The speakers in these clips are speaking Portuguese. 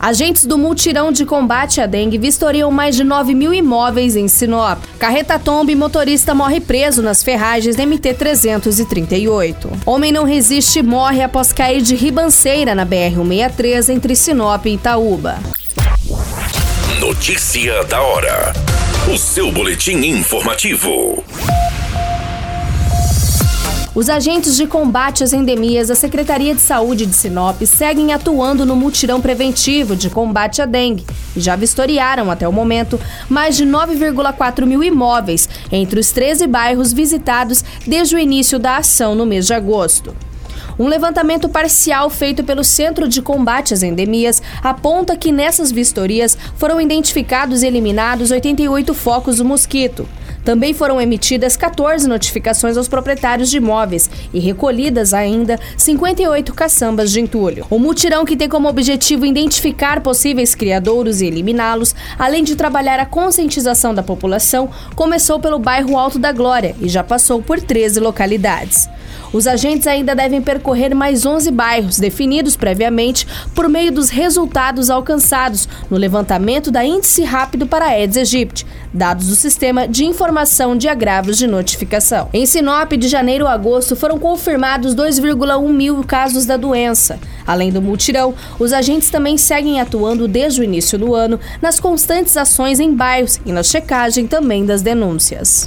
Agentes do Multirão de Combate à Dengue vistoriam mais de 9 mil imóveis em Sinop. Carreta tomba e motorista morre preso nas ferragens da MT-338. Homem não resiste e morre após cair de ribanceira na BR-163 entre Sinop e Itaúba. Notícia da hora. O seu boletim informativo. Os agentes de combate às endemias da Secretaria de Saúde de Sinop seguem atuando no mutirão preventivo de combate à dengue e já vistoriaram, até o momento, mais de 9,4 mil imóveis entre os 13 bairros visitados desde o início da ação no mês de agosto. Um levantamento parcial feito pelo Centro de Combate às Endemias aponta que nessas vistorias foram identificados e eliminados 88 focos do mosquito. Também foram emitidas 14 notificações aos proprietários de imóveis e recolhidas ainda 58 caçambas de entulho. O mutirão, que tem como objetivo identificar possíveis criadouros e eliminá-los, além de trabalhar a conscientização da população, começou pelo bairro Alto da Glória e já passou por 13 localidades. Os agentes ainda devem percorrer mais 11 bairros, definidos previamente por meio dos resultados alcançados no levantamento da Índice Rápido para Aedes aegypti, dados do Sistema de Informação de Agravos de Notificação. Em Sinop, de janeiro a agosto, foram confirmados 2,1 mil casos da doença. Além do multirão, os agentes também seguem atuando desde o início do ano nas constantes ações em bairros e na checagem também das denúncias.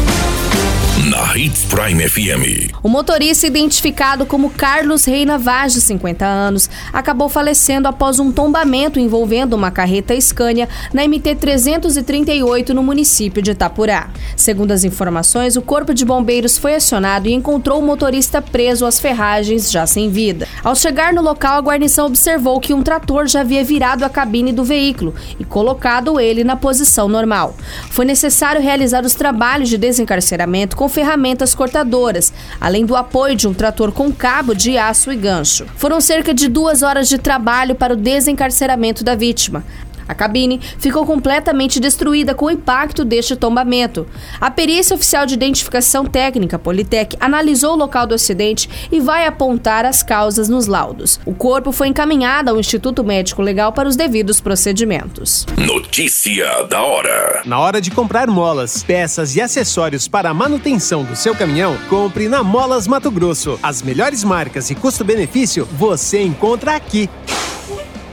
na Hits Prime FM. O motorista identificado como Carlos Reina Vaz, de 50 anos, acabou falecendo após um tombamento envolvendo uma carreta Scania na MT 338 no município de Itapurá. Segundo as informações, o corpo de bombeiros foi acionado e encontrou o motorista preso às ferragens, já sem vida. Ao chegar no local, a guarnição observou que um trator já havia virado a cabine do veículo e colocado ele na posição normal. Foi necessário realizar os trabalhos de desencarceramento com ferramentas cortadoras, além do apoio de um trator com cabo de aço e gancho. Foram cerca de duas horas de trabalho para o desencarceramento da vítima. A cabine ficou completamente destruída com o impacto deste tombamento. A perícia oficial de identificação técnica, Politec, analisou o local do acidente e vai apontar as causas nos laudos. O corpo foi encaminhado ao Instituto Médico Legal para os devidos procedimentos. Notícia da hora. Na hora de comprar molas, peças e acessórios para a manutenção do seu caminhão, compre na Molas Mato Grosso. As melhores marcas e custo-benefício você encontra aqui.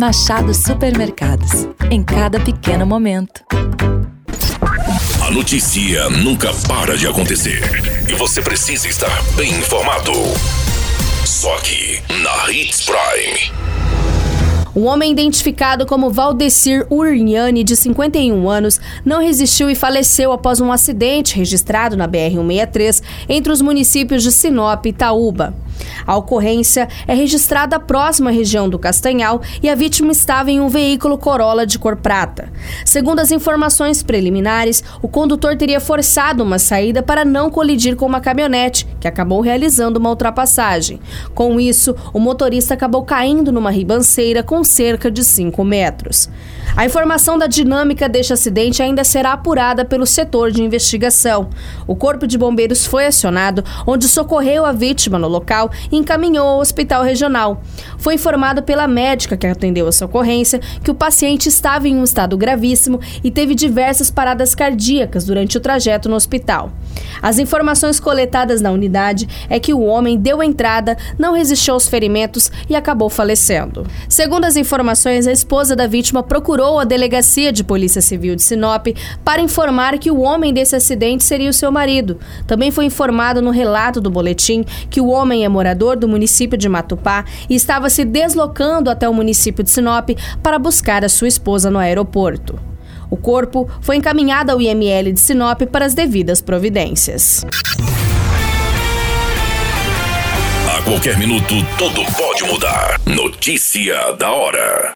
Machado Supermercados. Em cada pequeno momento. A notícia nunca para de acontecer. E você precisa estar bem informado. Só aqui, na Hits Prime. Um homem identificado como Valdecir Urniani, de 51 anos, não resistiu e faleceu após um acidente registrado na BR-163 entre os municípios de Sinop e Itaúba. A ocorrência é registrada próxima à região do Castanhal e a vítima estava em um veículo Corolla de cor prata. Segundo as informações preliminares, o condutor teria forçado uma saída para não colidir com uma caminhonete, que acabou realizando uma ultrapassagem. Com isso, o motorista acabou caindo numa ribanceira com cerca de 5 metros. A informação da dinâmica deste acidente ainda será apurada pelo setor de investigação. O Corpo de Bombeiros foi acionado, onde socorreu a vítima no local e encaminhou ao hospital regional. Foi informado pela médica que atendeu a ocorrência que o paciente estava em um estado gravíssimo e teve diversas paradas cardíacas durante o trajeto no hospital. As informações coletadas na unidade é que o homem deu entrada, não resistiu aos ferimentos e acabou falecendo. Segundo as informações, a esposa da vítima procurou a delegacia de Polícia Civil de Sinop para informar que o homem desse acidente seria o seu marido. Também foi informado no relato do boletim que o homem é morador do município de Matupá e estava se deslocando até o município de Sinop para buscar a sua esposa no aeroporto. O corpo foi encaminhado ao IML de Sinop para as devidas providências. A qualquer minuto, tudo pode mudar. Notícia da hora.